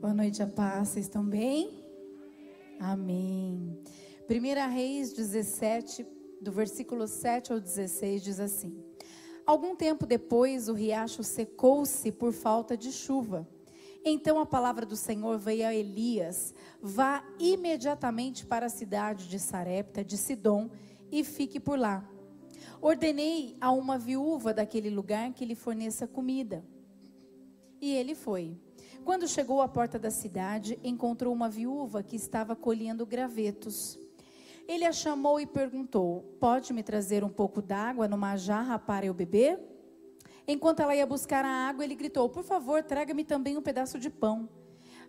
Boa noite, a paz. Vocês estão bem? Amém. 1 Reis 17, do versículo 7 ao 16, diz assim: Algum tempo depois, o riacho secou-se por falta de chuva. Então a palavra do Senhor veio a Elias: Vá imediatamente para a cidade de Sarepta, de Sidom, e fique por lá. Ordenei a uma viúva daquele lugar que lhe forneça comida. E ele foi. Quando chegou à porta da cidade, encontrou uma viúva que estava colhendo gravetos. Ele a chamou e perguntou: Pode me trazer um pouco d'água numa jarra para eu beber? Enquanto ela ia buscar a água, ele gritou: Por favor, traga-me também um pedaço de pão.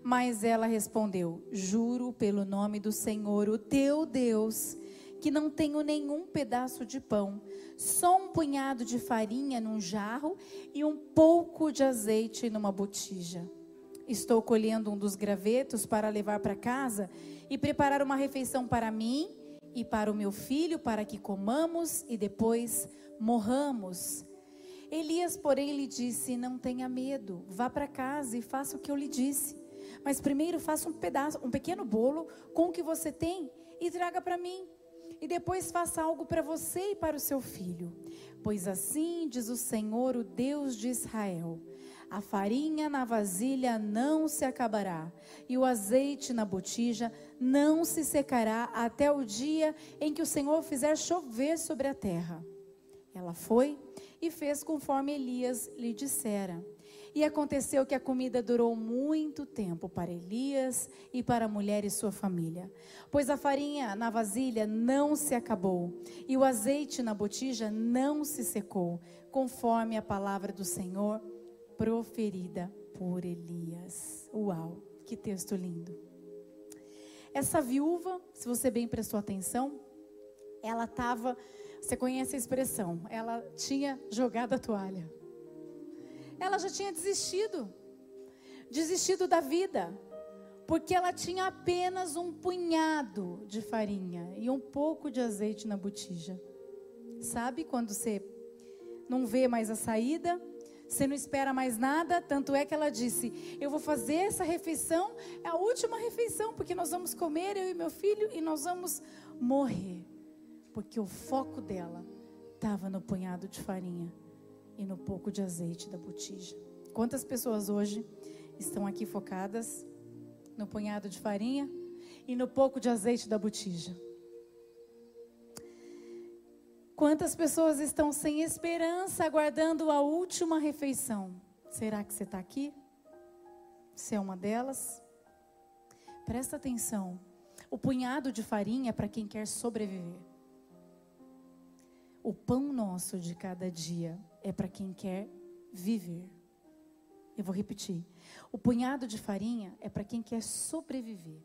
Mas ela respondeu: Juro pelo nome do Senhor, o teu Deus, que não tenho nenhum pedaço de pão, só um punhado de farinha num jarro e um pouco de azeite numa botija. Estou colhendo um dos gravetos para levar para casa e preparar uma refeição para mim e para o meu filho, para que comamos e depois morramos. Elias, porém, lhe disse: Não tenha medo, vá para casa e faça o que eu lhe disse. Mas primeiro faça um pedaço, um pequeno bolo com o que você tem e traga para mim e depois faça algo para você e para o seu filho. Pois assim diz o Senhor, o Deus de Israel: a farinha na vasilha não se acabará, e o azeite na botija não se secará até o dia em que o Senhor fizer chover sobre a terra. Ela foi e fez conforme Elias lhe dissera. E aconteceu que a comida durou muito tempo para Elias e para a mulher e sua família, pois a farinha na vasilha não se acabou e o azeite na botija não se secou, conforme a palavra do Senhor proferida por Elias. Uau, que texto lindo. Essa viúva, se você bem prestou atenção, ela estava, você conhece a expressão, ela tinha jogado a toalha ela já tinha desistido desistido da vida, porque ela tinha apenas um punhado de farinha e um pouco de azeite na botija. Sabe quando você não vê mais a saída? Você não espera mais nada, tanto é que ela disse: Eu vou fazer essa refeição, é a última refeição, porque nós vamos comer, eu e meu filho, e nós vamos morrer. Porque o foco dela estava no punhado de farinha e no pouco de azeite da botija. Quantas pessoas hoje estão aqui focadas no punhado de farinha e no pouco de azeite da botija? Quantas pessoas estão sem esperança, aguardando a última refeição? Será que você está aqui? Você é uma delas? Presta atenção. O punhado de farinha é para quem quer sobreviver. O pão nosso de cada dia é para quem quer viver. Eu vou repetir. O punhado de farinha é para quem quer sobreviver.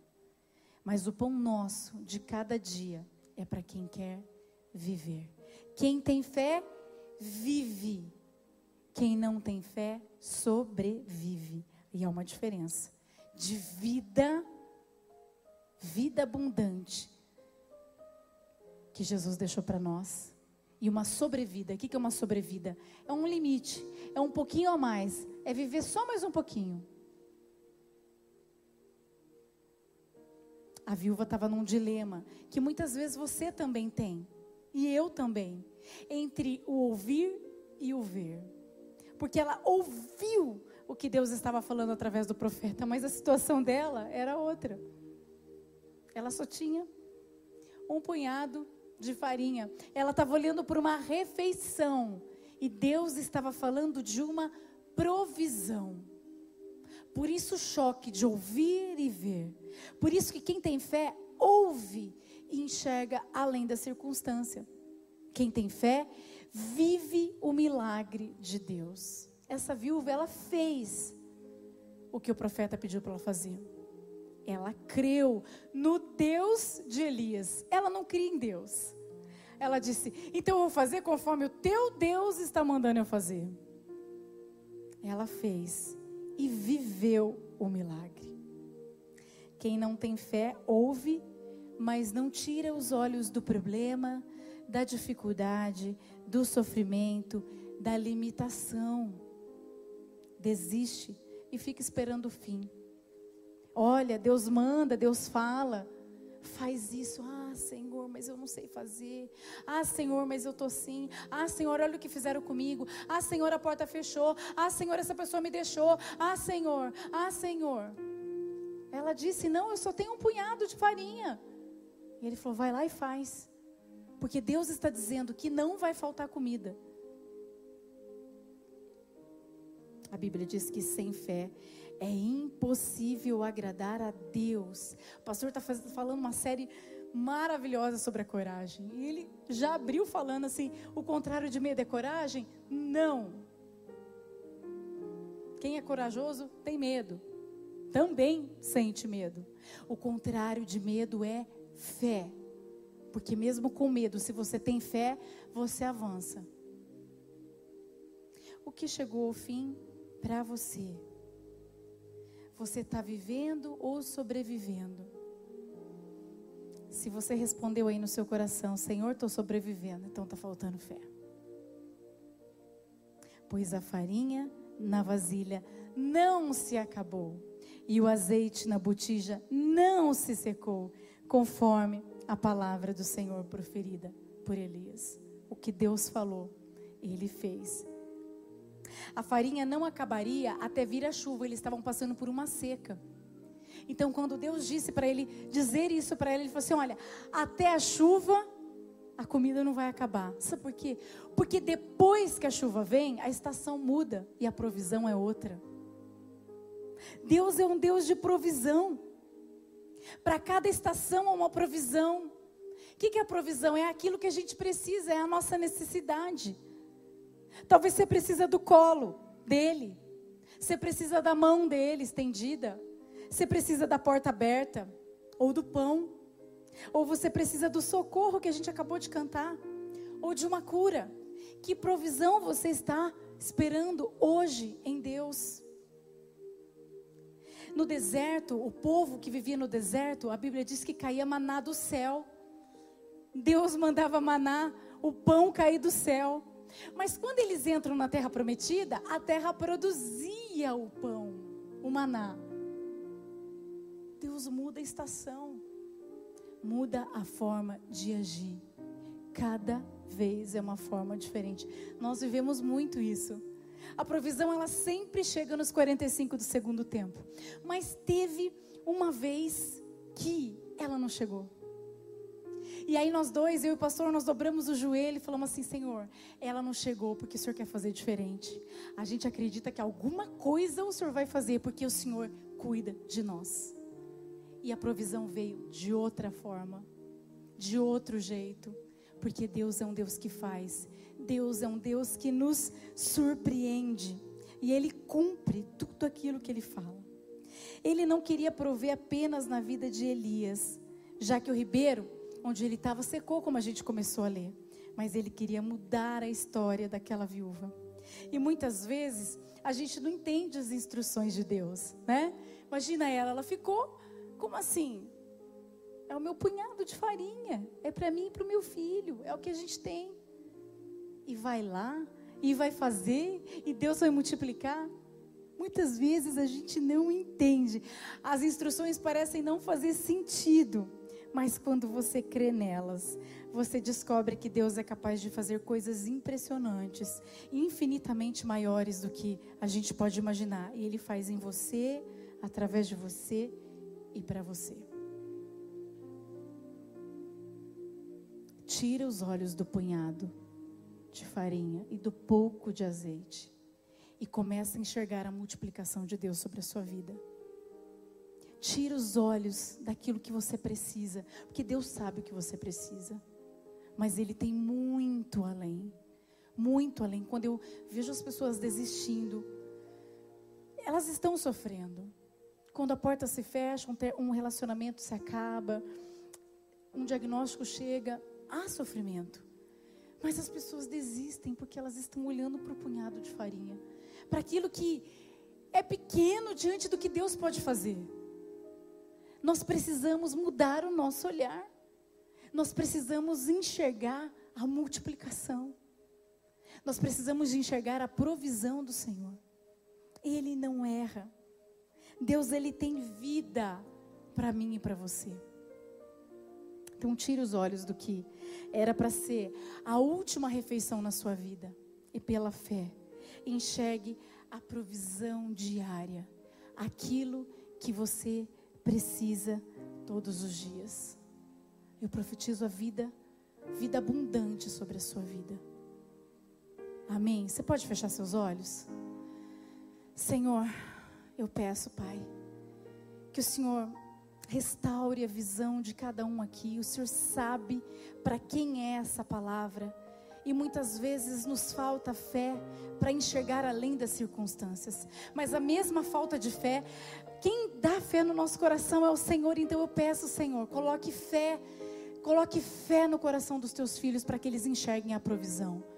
Mas o pão nosso de cada dia é para quem quer viver. Quem tem fé, vive. Quem não tem fé, sobrevive. E há uma diferença de vida, vida abundante, que Jesus deixou para nós e uma sobrevida. O que é uma sobrevida? É um limite, é um pouquinho a mais, é viver só mais um pouquinho. A viúva estava num dilema que muitas vezes você também tem, e eu também, entre o ouvir e o ver. Porque ela ouviu o que Deus estava falando através do profeta, mas a situação dela era outra. Ela só tinha um punhado de farinha. Ela estava olhando por uma refeição. E Deus estava falando de uma provisão. Por isso o choque de ouvir e ver. Por isso que quem tem fé ouve e enxerga além da circunstância. Quem tem fé vive o milagre de Deus. Essa viúva ela fez o que o profeta pediu para ela fazer. Ela creu no Deus de Elias. Ela não cria em Deus. Ela disse: Então eu vou fazer conforme o teu Deus está mandando eu fazer. Ela fez e viveu o milagre. Quem não tem fé, ouve, mas não tira os olhos do problema, da dificuldade, do sofrimento, da limitação. Desiste e fica esperando o fim. Olha, Deus manda, Deus fala. Faz isso. Ah, Senhor, mas eu não sei fazer. Ah, Senhor, mas eu tô sim. Ah, Senhor, olha o que fizeram comigo. Ah, Senhor, a porta fechou. Ah, Senhor, essa pessoa me deixou. Ah, Senhor. Ah, Senhor. Ela disse: Não, eu só tenho um punhado de farinha. E ele falou: Vai lá e faz. Porque Deus está dizendo que não vai faltar comida. A Bíblia diz que sem fé é impossível agradar a Deus. O pastor está falando uma série maravilhosa sobre a coragem. E ele já abriu falando assim: o contrário de medo é coragem? Não. Quem é corajoso tem medo. Também sente medo. O contrário de medo é fé. Porque mesmo com medo, se você tem fé, você avança. O que chegou ao fim para você? Você está vivendo ou sobrevivendo? Se você respondeu aí no seu coração, Senhor, estou sobrevivendo, então está faltando fé. Pois a farinha na vasilha não se acabou, e o azeite na botija não se secou, conforme a palavra do Senhor proferida por Elias. O que Deus falou, ele fez. A farinha não acabaria até vir a chuva, eles estavam passando por uma seca. Então, quando Deus disse para ele dizer isso para ele, ele falou assim: Olha, até a chuva, a comida não vai acabar. Sabe por quê? Porque depois que a chuva vem, a estação muda e a provisão é outra. Deus é um Deus de provisão. Para cada estação há uma provisão. O que, é a provisão? É aquilo que a gente precisa, é a nossa necessidade. Talvez você precisa do colo dele. Você precisa da mão dele estendida. Você precisa da porta aberta ou do pão. Ou você precisa do socorro que a gente acabou de cantar, ou de uma cura. Que provisão você está esperando hoje em Deus? No deserto, o povo que vivia no deserto, a Bíblia diz que caía maná do céu. Deus mandava maná, o pão cair do céu. Mas quando eles entram na terra prometida, a terra produzia o pão, o maná. Deus muda a estação, muda a forma de agir. Cada vez é uma forma diferente. Nós vivemos muito isso. A provisão ela sempre chega nos 45 do segundo tempo. Mas teve uma vez que ela não chegou. E aí nós dois, eu e o pastor, nós dobramos o joelho e falamos assim: Senhor, ela não chegou porque o Senhor quer fazer diferente. A gente acredita que alguma coisa o Senhor vai fazer porque o Senhor cuida de nós. E a provisão veio de outra forma, de outro jeito, porque Deus é um Deus que faz. Deus é um Deus que nos surpreende e ele cumpre tudo aquilo que ele fala. Ele não queria prover apenas na vida de Elias, já que o ribeiro onde ele estava secou, como a gente começou a ler. Mas ele queria mudar a história daquela viúva. E muitas vezes a gente não entende as instruções de Deus, né? Imagina ela, ela ficou como assim? É o meu punhado de farinha, é para mim e para o meu filho, é o que a gente tem. E vai lá e vai fazer e Deus vai multiplicar. Muitas vezes a gente não entende. As instruções parecem não fazer sentido. Mas quando você crê nelas, você descobre que Deus é capaz de fazer coisas impressionantes, infinitamente maiores do que a gente pode imaginar. E Ele faz em você, através de você e para você. Tira os olhos do punhado de farinha e do pouco de azeite e começa a enxergar a multiplicação de Deus sobre a sua vida. Tira os olhos daquilo que você precisa, porque Deus sabe o que você precisa. Mas Ele tem muito além. Muito além. Quando eu vejo as pessoas desistindo, elas estão sofrendo. Quando a porta se fecha, um relacionamento se acaba, um diagnóstico chega, há sofrimento. Mas as pessoas desistem porque elas estão olhando para o punhado de farinha, para aquilo que é pequeno diante do que Deus pode fazer. Nós precisamos mudar o nosso olhar. Nós precisamos enxergar a multiplicação. Nós precisamos enxergar a provisão do Senhor. Ele não erra. Deus ele tem vida para mim e para você. Então tire os olhos do que era para ser a última refeição na sua vida e pela fé enxergue a provisão diária, aquilo que você precisa todos os dias. Eu profetizo a vida, vida abundante sobre a sua vida. Amém. Você pode fechar seus olhos? Senhor, eu peço, Pai, que o Senhor restaure a visão de cada um aqui. O Senhor sabe para quem é essa palavra. E muitas vezes nos falta fé para enxergar além das circunstâncias. Mas a mesma falta de fé, quem dá fé no nosso coração é o Senhor. Então eu peço, Senhor, coloque fé, coloque fé no coração dos teus filhos para que eles enxerguem a provisão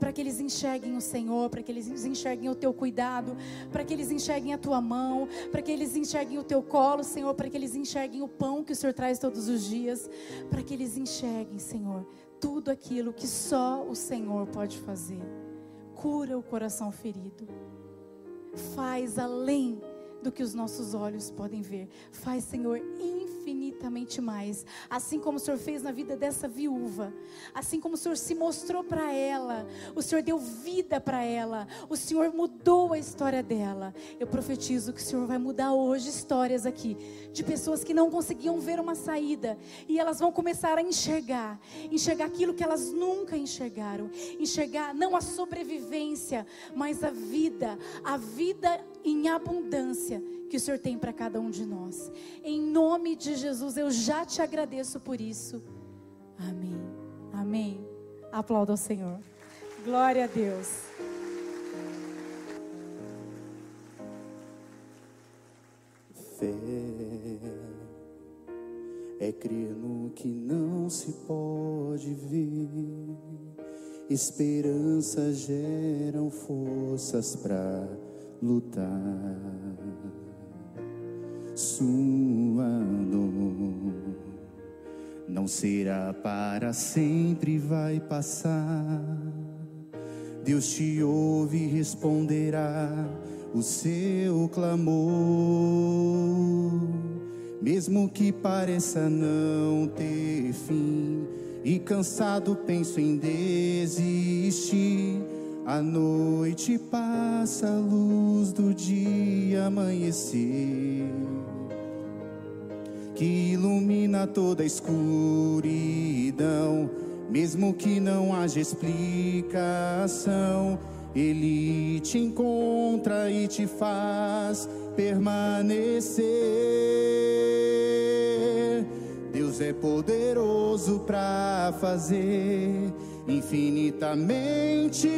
para que eles enxerguem o Senhor, para que eles enxerguem o teu cuidado, para que eles enxerguem a tua mão, para que eles enxerguem o teu colo, Senhor, para que eles enxerguem o pão que o Senhor traz todos os dias, para que eles enxerguem, Senhor, tudo aquilo que só o Senhor pode fazer. Cura o coração ferido. Faz além do que os nossos olhos podem ver. Faz, Senhor, infinitamente mais. Assim como o Senhor fez na vida dessa viúva, assim como o Senhor se mostrou para ela, o Senhor deu vida para ela, o Senhor mudou a história dela. Eu profetizo que o Senhor vai mudar hoje histórias aqui de pessoas que não conseguiam ver uma saída e elas vão começar a enxergar, enxergar aquilo que elas nunca enxergaram, enxergar não a sobrevivência, mas a vida, a vida em abundância que o Senhor tem para cada um de nós. Em nome de Jesus, eu já te agradeço por isso. Amém. Amém. Aplauda ao Senhor. Glória a Deus. Fé é crer no que não se pode ver. Esperança geram forças para lutar, suando. Não será para sempre, vai passar. Deus te ouve e responderá o seu clamor, mesmo que pareça não ter fim. E cansado penso em desistir a noite passa, a luz do dia amanhecer, que ilumina toda a escuridão, mesmo que não haja explicação. Ele te encontra e te faz permanecer. Deus é poderoso para fazer infinitamente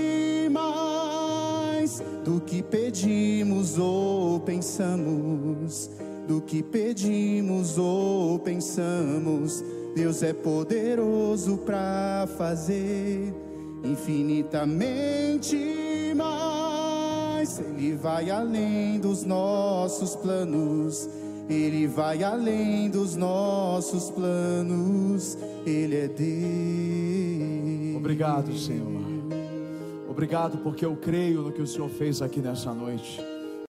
mais do que pedimos ou pensamos, do que pedimos ou pensamos. Deus é poderoso para fazer infinitamente mais. Ele vai além dos nossos planos. Ele vai além dos nossos planos. Ele é Deus. Obrigado, Senhor. Obrigado porque eu creio no que o Senhor fez aqui nessa noite.